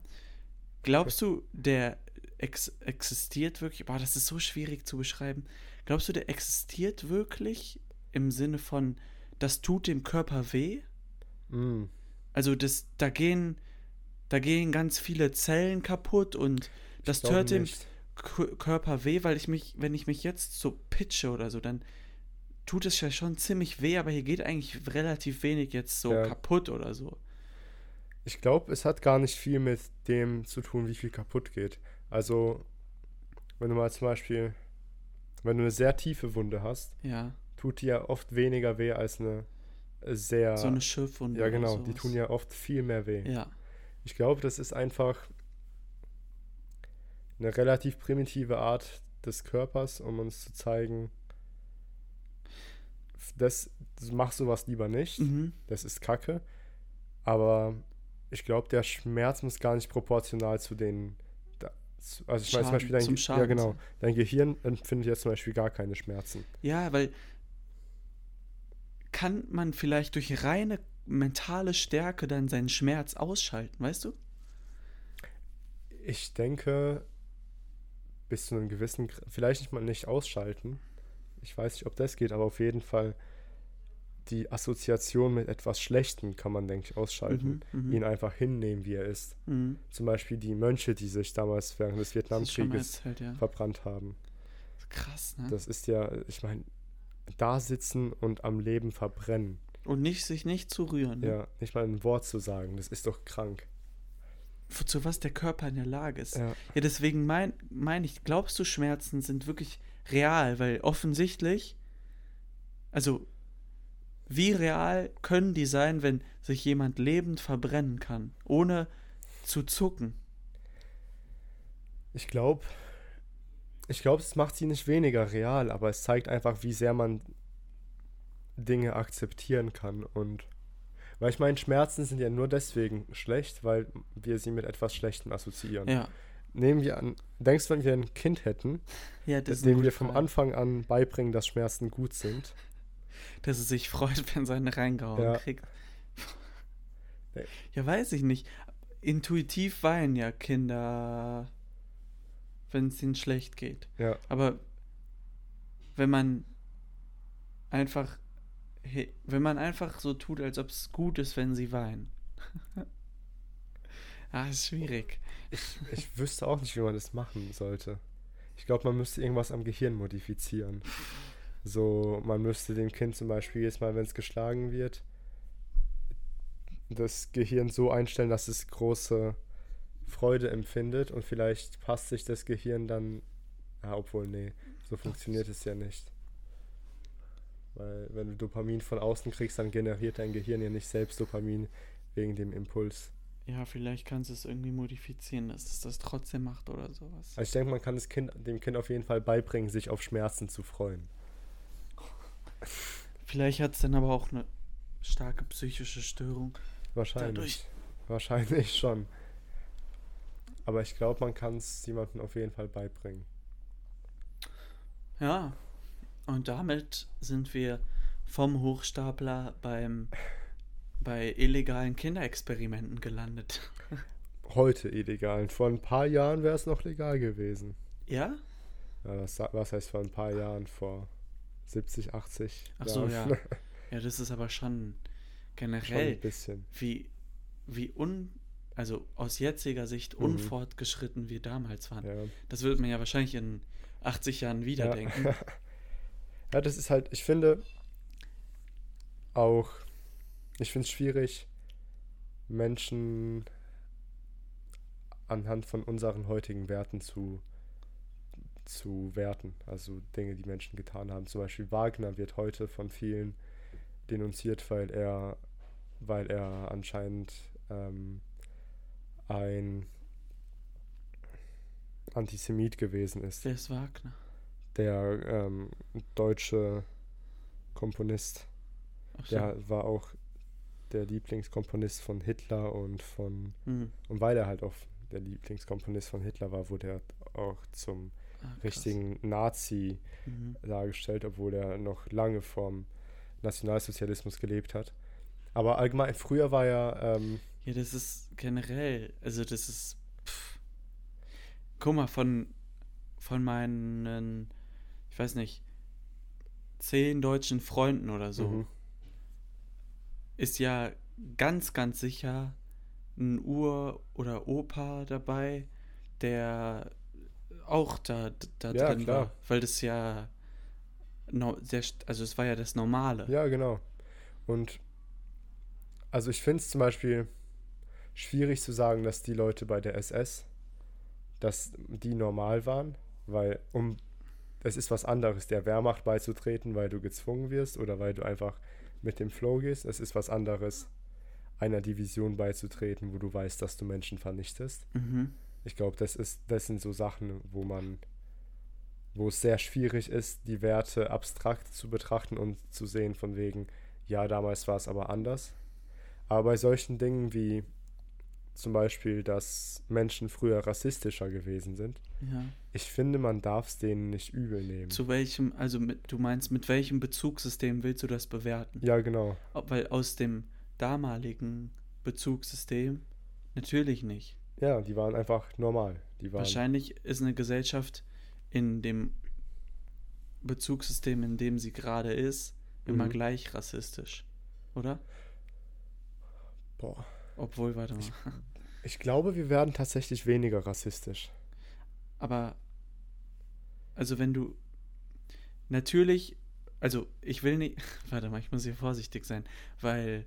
Glaubst du, der ex existiert wirklich? Boah, das ist so schwierig zu beschreiben. Glaubst du, der existiert wirklich im Sinne von, das tut dem Körper weh? Mm. Also das, da gehen, da gehen ganz viele Zellen kaputt und das Glaube tut dem Körper weh, weil ich mich, wenn ich mich jetzt so pitche oder so, dann tut es ja schon ziemlich weh, aber hier geht eigentlich relativ wenig jetzt so Ja. kaputt oder so. Ich glaube, es hat gar nicht viel mit dem zu tun, wie viel kaputt geht. Also, wenn du mal zum Beispiel, wenn du eine sehr tiefe Wunde hast, Ja, tut die ja oft weniger weh als eine sehr. so eine Schiffwunde. ja, genau, die tun ja oft viel mehr weh. Ja, Ich glaube, das ist einfach eine relativ primitive Art des Körpers, um uns zu zeigen, das mach sowas lieber nicht, mhm. das ist Kacke. Aber ich glaube, der Schmerz muss gar nicht proportional zu den. Also ich meine zum Beispiel dein, zum ja genau, dein Gehirn empfindet jetzt zum Beispiel gar keine Schmerzen. ja, weil kann man vielleicht durch reine mentale Stärke dann seinen Schmerz ausschalten, weißt du? Ich denke, bis zu einem gewissen, vielleicht nicht mal nicht ausschalten. Ich weiß nicht, ob das geht, aber auf jeden Fall die Assoziation mit etwas Schlechtem kann man, denke ich, ausschalten. Mhm, mhm. Ihn einfach hinnehmen, wie er ist. Mhm. Zum Beispiel die Mönche, die sich damals während des Vietnamkrieges erzählt, ja. verbrannt haben. Krass, ne? Das ist ja, ich meine, da sitzen und am Leben verbrennen. Und nicht sich nicht zu rühren. Ne? Ja, nicht mal ein Wort zu sagen, das ist doch krank. Zu was der Körper in der Lage ist. Ja, Ja, deswegen meine mein ich, glaubst du, Schmerzen sind wirklich real? Weil offensichtlich, also wie real können die sein, wenn sich jemand lebend verbrennen kann, ohne zu zucken? ich glaube, ich glaube, es macht sie nicht weniger real, aber es zeigt einfach, wie sehr man Dinge akzeptieren kann und weil ich meine, Schmerzen sind ja nur deswegen schlecht, weil wir sie mit etwas Schlechtem assoziieren. Ja, Nehmen wir an, denkst du, wenn wir ein Kind hätten, ja dem wir vom Frage. Anfang an beibringen, dass Schmerzen gut sind, dass es sich freut, wenn seine reingehauen Ja. kriegt. Ja, weiß ich nicht. Intuitiv weinen ja Kinder, wenn es ihnen schlecht geht. ja, Aber wenn man einfach, wenn man einfach so tut, als ob es gut ist, wenn sie weinen. ah, ist schwierig. ich wüsste auch nicht, wie man das machen sollte. Ich glaube, man müsste irgendwas am Gehirn modifizieren. So, man müsste dem Kind zum Beispiel jetzt mal, wenn es geschlagen wird, das Gehirn so einstellen, dass es große Freude empfindet und vielleicht passt sich das Gehirn dann, ja, obwohl, nee, so funktioniert es ja nicht. Weil wenn du Dopamin von außen kriegst, dann generiert dein Gehirn ja nicht selbst Dopamin wegen dem Impuls. Ja, vielleicht kannst du es irgendwie modifizieren, dass es das trotzdem macht oder sowas. Also ich denke, man kann das kind, dem Kind auf jeden Fall beibringen, sich auf Schmerzen zu freuen. Vielleicht hat es dann aber auch eine starke psychische Störung. Wahrscheinlich. Dadurch- Wahrscheinlich schon. Aber ich glaube, man kann es jemandem auf jeden Fall beibringen. Ja, und damit sind wir vom Hochstapler beim, bei illegalen Kinderexperimenten gelandet. Heute illegal. Vor ein paar Jahren wäre es noch legal gewesen. Ja? Ja, was, was heißt vor ein paar Jahren? Vor 70, 80 Ach so, Jahren. ja. Ja, das ist aber schon Schon generell, ein bisschen. wie, wie un, also aus jetziger Sicht Mhm. unfortgeschritten wir damals waren. Ja. Das wird man ja wahrscheinlich in 80 Jahren wieder Ja. denken. ja, das ist halt, ich finde auch, ich finde es schwierig, Menschen anhand von unseren heutigen Werten zu, zu werten. Also Dinge, die Menschen getan haben. Zum Beispiel Wagner wird heute von vielen denunziert, weil er, weil er anscheinend ähm, ein Antisemit gewesen ist. Wer ist Wagner? Der ähm, deutsche Komponist. Ach so. Der war auch der Lieblingskomponist von Hitler und von Hm. und weil er halt auch der Lieblingskomponist von Hitler war, wurde er auch zum krass. richtigen Nazi Mhm. dargestellt, obwohl er noch lange vorm Nationalsozialismus gelebt hat. Aber allgemein, früher war er, ähm, Ja, das ist generell, also das ist. Pff. Guck mal, von, von meinen, ich weiß nicht, zehn deutschen Freunden oder so, mhm, ist ja ganz, ganz sicher ein Ur- oder Opa dabei, der auch da, da Ja, drin klar. war. Weil das ja, no, sehr, st- also es war ja das Normale. ja, genau. Und also ich finde es zum Beispiel schwierig zu sagen, dass die Leute bei der SS, dass die normal waren, weil um es ist was anderes, der Wehrmacht beizutreten, weil du gezwungen wirst oder weil du einfach mit dem Flow gehst. Es ist was anderes, einer Division beizutreten, wo du weißt, dass du Menschen vernichtest. Mhm. Ich glaube, das ist, das sind so Sachen, wo man, wo es sehr schwierig ist, die Werte abstrakt zu betrachten und zu sehen von wegen, ja, damals war es aber anders. Aber bei solchen Dingen wie zum Beispiel, dass Menschen früher rassistischer gewesen sind, Ja. ich finde, man darf es denen nicht übel nehmen. Zu welchem, also mit, du meinst, mit welchem Bezugssystem willst du das bewerten? ja, genau. Ob- Weil aus dem damaligen Bezugssystem natürlich nicht. Ja, die waren einfach normal. Die waren, Wahrscheinlich ist eine Gesellschaft in dem Bezugssystem, in dem sie gerade ist, immer Mhm. gleich rassistisch. Oder? boah. Obwohl, warte mal. Ich glaube, wir werden tatsächlich weniger rassistisch. Aber, also wenn du, natürlich, also ich will nicht, warte mal, ich muss hier vorsichtig sein, weil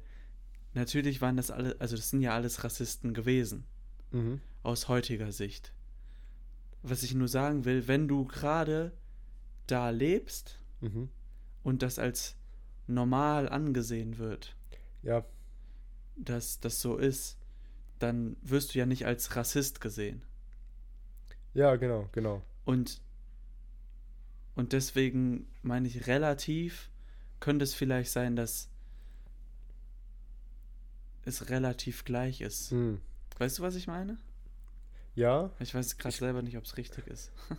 natürlich waren das alle, also das sind ja alles Rassisten gewesen, Mhm. aus heutiger Sicht. Was ich nur sagen will, wenn du gerade da lebst Mhm. und das als normal angesehen wird, Ja, dass das so ist, dann wirst du ja nicht als Rassist gesehen. ja, genau, genau. Und, und deswegen meine ich, relativ könnte es vielleicht sein, dass es relativ gleich ist. Mhm. Weißt du, was ich meine? Ja, Ich weiß gerade selber nicht, ob es richtig ist.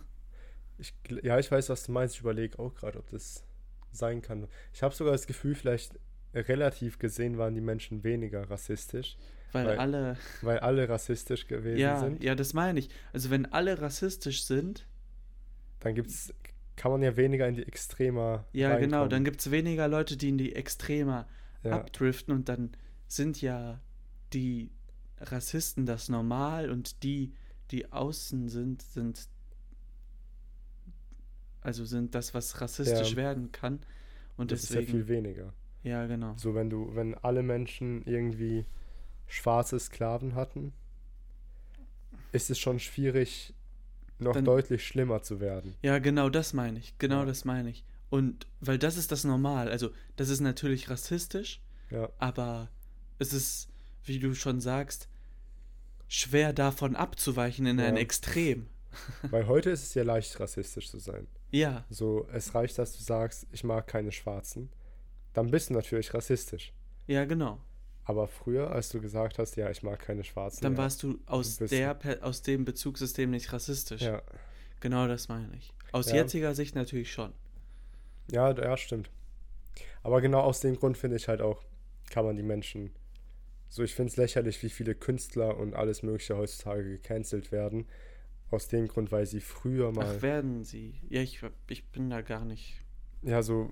Ich, ja, ich weiß, was du meinst. Ich überlege auch gerade, ob das sein kann. Ich habe sogar das Gefühl, vielleicht relativ gesehen waren die Menschen weniger rassistisch, Weil, Weil- alle. weil alle rassistisch gewesen Ja, sind. ja, das meine ich. Also, wenn alle rassistisch sind, Dann gibt's, kann man ja weniger in die Extremer ja, genau, reinkommen. dann gibt es weniger Leute, die in die Extremer ja, abdriften und dann sind ja die Rassisten das Normal und die, die außen sind, sind also sind das, was rassistisch Ja. werden kann. Und das ist ja deswegen, viel weniger. Ja, genau. So, wenn du, wenn alle Menschen irgendwie schwarze Sklaven hatten, ist es schon schwierig, noch Dann- deutlich schlimmer zu werden. Ja, genau, das meine ich. Genau Ja. das meine ich. Und weil das ist das Normal. Also, das ist natürlich rassistisch, Ja, aber es ist, wie du schon sagst, schwer davon abzuweichen in ein Ja. Extrem. weil heute ist es ja leicht, rassistisch zu sein. Ja, So, es reicht, dass du sagst, ich mag keine Schwarzen. Dann bist du natürlich rassistisch. ja, genau. Aber früher, als du gesagt hast, ja, ich mag keine Schwarzen. Dann warst du aus, der, aus dem Bezugssystem nicht rassistisch. Ja, Genau das meine ich. Aus Ja. jetziger Sicht natürlich schon. ja, ja, stimmt. Aber genau aus dem Grund finde ich halt auch, kann man die Menschen. So, ich finde es lächerlich, wie viele Künstler und alles Mögliche heutzutage gecancelt werden. Aus dem Grund, weil sie früher mal. Ach, werden sie. Ja, ich, ich bin da gar nicht. Ja, so.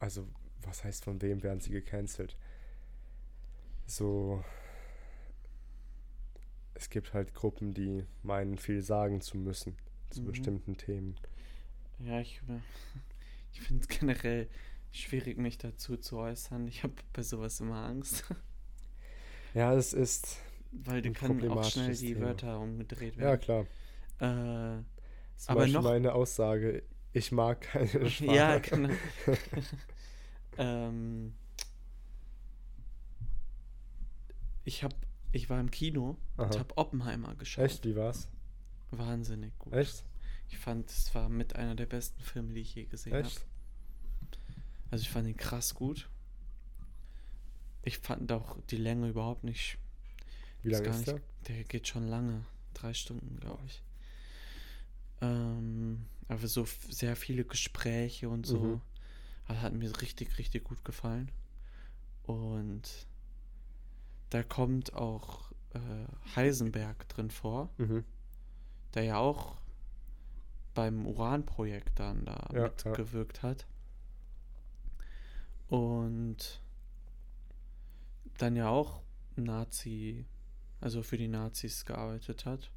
Also, was heißt, von wem werden sie gecancelt? So. Es gibt halt Gruppen, die meinen, viel sagen zu müssen zu Mhm. bestimmten Themen. Ja, ich, ich finde es generell schwierig, mich dazu zu äußern. Ich habe bei sowas immer Angst, Ja, es ist. weil Ein kann auch schnell die Thema. Wörter umgedreht Ja, werden. klar. Äh, Zum Aber Beispiel noch- meine Aussage, ich mag keine Schwachen. ja, genau. ähm, ich hab, ich war im Kino und Aha. habe Oppenheimer geschaut. Echt, wie war's? Wahnsinnig gut. Echt? Ich fand, es war mit einer der besten Filme, die ich je gesehen habe. Also ich fand ihn krass gut. Ich fand auch die Länge überhaupt nicht. Wie ist lange ist nicht, der? Der geht schon lange. Drei Stunden, glaube ich. Ähm, aber so sehr viele Gespräche und so. Mhm. Das hat mir richtig, richtig gut gefallen. Und da kommt auch äh, Heisenberg drin vor, Mhm. der ja auch beim Uran-Projekt dann da Ja, ja. mitgewirkt hat. Und dann ja auch Nazi, also für die Nazis gearbeitet hat.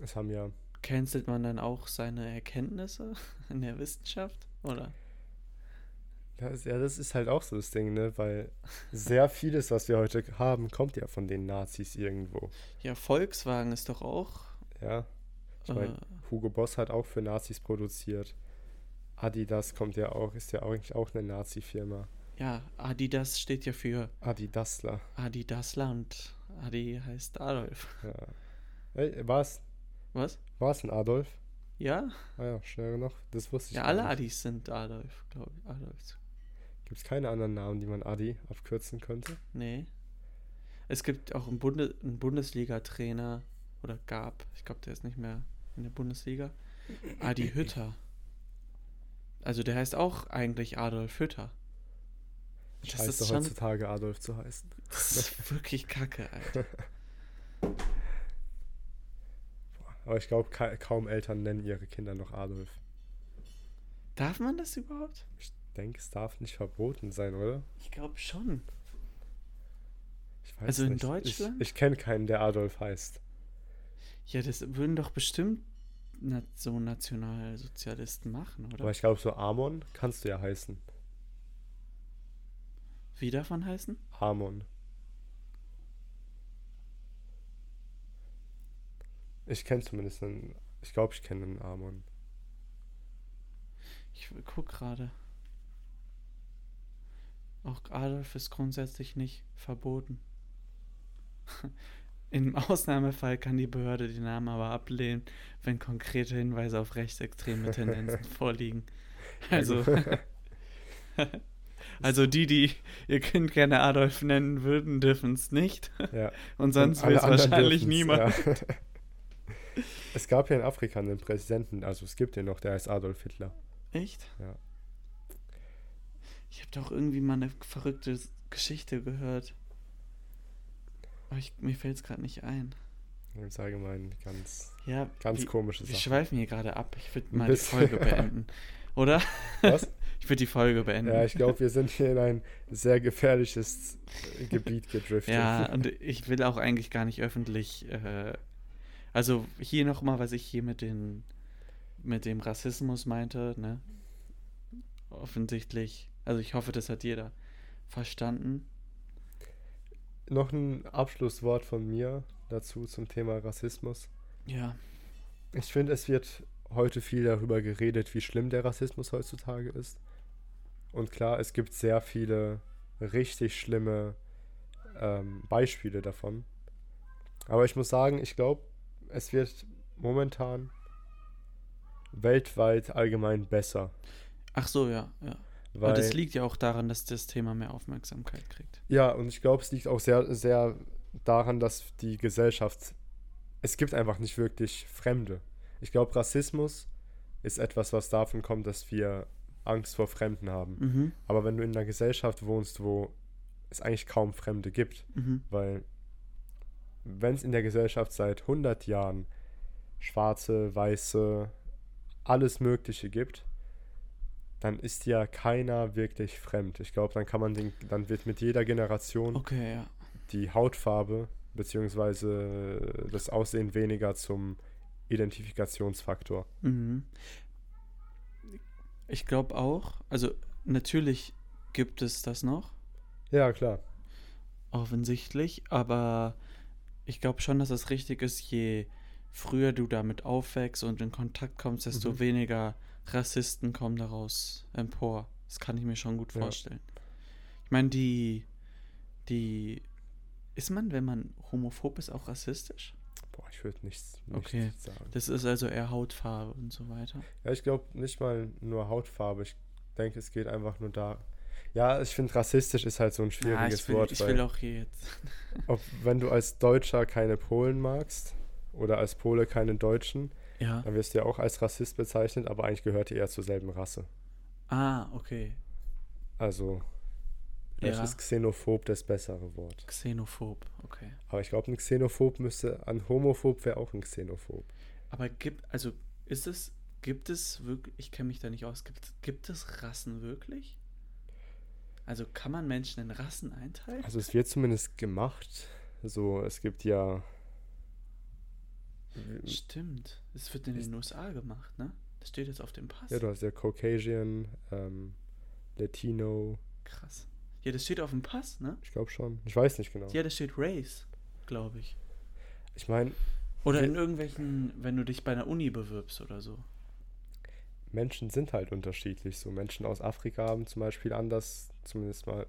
Es haben ja. Cancelt man dann auch seine Erkenntnisse in der Wissenschaft? Oder? Das, ja, das ist halt auch so das Ding, ne? Weil sehr vieles, was wir heute haben, kommt ja von den Nazis irgendwo. Ja, Volkswagen ist doch auch. Ja. Ich Äh, meine, Hugo Boss hat auch für Nazis produziert. Adidas kommt ja auch, ist ja eigentlich auch eine Nazi-Firma. ja, Adidas steht ja für Adidasler. Adidasler und Adi heißt Adolf. Ja. Ey, war es Was? ein Adolf? Ja? Ah ja, schnell noch. Das wusste ich Ja, alle. Adis sind Adolf, glaube ich. Adolfs. Gibt es keine anderen Namen, die man Adi abkürzen könnte? Nee. Es gibt auch einen, Bunde einen Bundesliga-Trainer oder gab, ich glaube, der ist nicht mehr in der Bundesliga. Adi Hütter. Also der heißt auch eigentlich Adolf Hütter. Das Scheiße, ist schon heutzutage Adolf zu heißen. das ist wirklich kacke, Alter. Aber ich glaube, ka kaum Eltern nennen ihre Kinder noch Adolf. Darf man das überhaupt? Ich denke, es darf nicht verboten sein, oder? Ich glaube schon. Ich weiß Also in nicht. Deutschland? Ich, ich kenne keinen, der Adolf heißt. Ja, das würden doch bestimmt so Nationalsozialisten machen, oder? Aber ich glaube, so Amon kannst du ja heißen. Wie davon heißen? Amon. Ich kenne zumindest einen. Ich glaube, ich kenne einen Amon. Ich guck gerade. Auch Adolf ist grundsätzlich nicht verboten. Im Ausnahmefall kann die Behörde den Namen aber ablehnen, wenn konkrete Hinweise auf rechtsextreme Tendenzen vorliegen. Also, also die, die ihr Kind gerne Adolf nennen würden, dürfen es nicht. Ja. Und sonst will es wahrscheinlich niemand. Ja. es gab ja in Afrika einen Präsidenten, also es gibt den noch, der heißt Adolf Hitler. Echt? Ja. Ich habe doch irgendwie mal eine verrückte Geschichte gehört. Aber ich, mir fällt es gerade nicht ein. Im Allgemeinen ganz, Ja, ganz wir, komische wir Sache. schweifen hier gerade ab. Ich würde mal die. Folge beenden. Oder? Was? Ich würde die Folge beenden. Ja, ich glaube, wir sind hier in ein sehr gefährliches äh, Gebiet gedriftet. Ja, und ich will auch eigentlich gar nicht öffentlich. Äh, also hier nochmal, was ich hier mit, den, mit dem Rassismus meinte, ne? Offensichtlich. Also ich hoffe, das hat jeder verstanden. Noch ein Abschlusswort von mir dazu zum Thema Rassismus. Ja. Ich finde, es wird heute viel darüber geredet, wie schlimm der Rassismus heutzutage ist. Und klar, es gibt sehr viele richtig schlimme ähm, Beispiele davon. Aber ich muss sagen, ich glaube, es wird momentan weltweit allgemein besser. Ach so, ja, ja. Weil, Und es liegt ja auch daran, dass das Thema mehr Aufmerksamkeit kriegt. ja, und ich glaube, es liegt auch sehr, sehr daran, dass die Gesellschaft, es gibt einfach nicht wirklich Fremde. Ich glaube, Rassismus ist etwas, was davon kommt, dass wir Angst vor Fremden haben. Mhm. Aber wenn du in einer Gesellschaft wohnst, wo es eigentlich kaum Fremde gibt, Mhm. weil wenn es in der Gesellschaft seit 100 Jahren schwarze, weiße, alles Mögliche gibt, dann ist ja keiner wirklich fremd. Ich glaube, dann kann man den, dann wird mit jeder Generation Okay, ja. die Hautfarbe beziehungsweise das Aussehen weniger zum Identifikationsfaktor. Mhm. Ich glaube auch, also natürlich gibt es das noch, Ja, klar. offensichtlich, aber ich glaube schon, dass es richtig ist, je früher du damit aufwächst und in Kontakt kommst, desto Mhm. weniger Rassisten kommen daraus empor. Das kann ich mir schon gut Ja. vorstellen. Ich meine, die, die, ist man, wenn man homophob ist, auch rassistisch? Boah, ich würde nichts, nichts Okay. sagen. Das ist also eher Hautfarbe und so weiter. Ja, ich glaube nicht mal nur Hautfarbe. Ich denke, es geht einfach nur da. Ja, ich finde, rassistisch ist halt so ein Ja, schwieriges ich will, Wort. ich weil will auch hier jetzt. ob, wenn du als Deutscher keine Polen magst oder als Pole keine Deutschen, Ja. dann wirst du ja auch als Rassist bezeichnet, aber eigentlich gehört ihr eher zur selben Rasse. Ah, okay. Also, vielleicht Ja. ist xenophob das bessere Wort. Xenophob, okay. Aber ich glaube, ein Xenophob müsste, ein Homophob wäre auch ein Xenophob. Aber gibt, also ist es, gibt es wirklich, ich kenne mich da nicht aus, gibt, gibt es Rassen wirklich? Also kann man Menschen in Rassen einteilen? Also es wird zumindest gemacht. So, es gibt ja. Stimmt. Es wird in den USA gemacht, ne? Das steht jetzt auf dem Pass. Ja, du hast ja Caucasian, ähm, Latino. Krass. Ja, das steht auf dem Pass, ne? Ich glaube schon. Ich weiß nicht genau. Ja, das steht Race, glaube ich. Ich meine, Oder in irgendwelchen, wenn du dich bei einer Uni bewirbst oder so. Menschen sind halt unterschiedlich. So Menschen aus Afrika haben zum Beispiel anders, zumindest mal.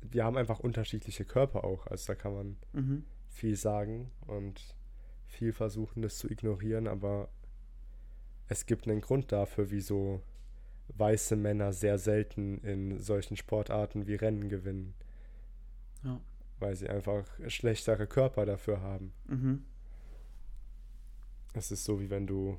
Wir haben einfach unterschiedliche Körper auch. Also da kann man Mhm. viel sagen und viel versuchen, das zu ignorieren, aber es gibt einen Grund dafür, wieso weiße Männer sehr selten in solchen Sportarten wie Rennen gewinnen, Ja. weil sie einfach schlechtere Körper dafür haben. Mhm. Es ist so, wie wenn du,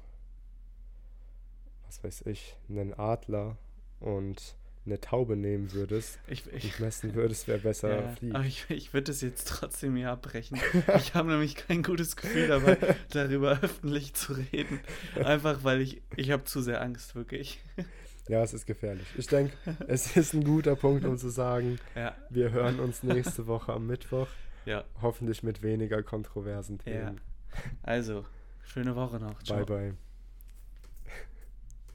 was weiß ich, einen Adler und eine Taube nehmen würdest Ich, ich, und messen würdest, wer besser Ja, fliegt. aber ich, ich würde es jetzt trotzdem hier abbrechen. Ich habe nämlich kein gutes Gefühl dabei, darüber öffentlich zu reden. Einfach weil ich, ich habe zu sehr Angst, wirklich. Ja, es ist gefährlich. Ich denke, es ist ein guter Punkt, um zu sagen, Ja, wir hören uns nächste Woche am Mittwoch. ja, Hoffentlich mit weniger kontroversen ja. Themen. Also, schöne Woche noch. Ciao. Bye, bye.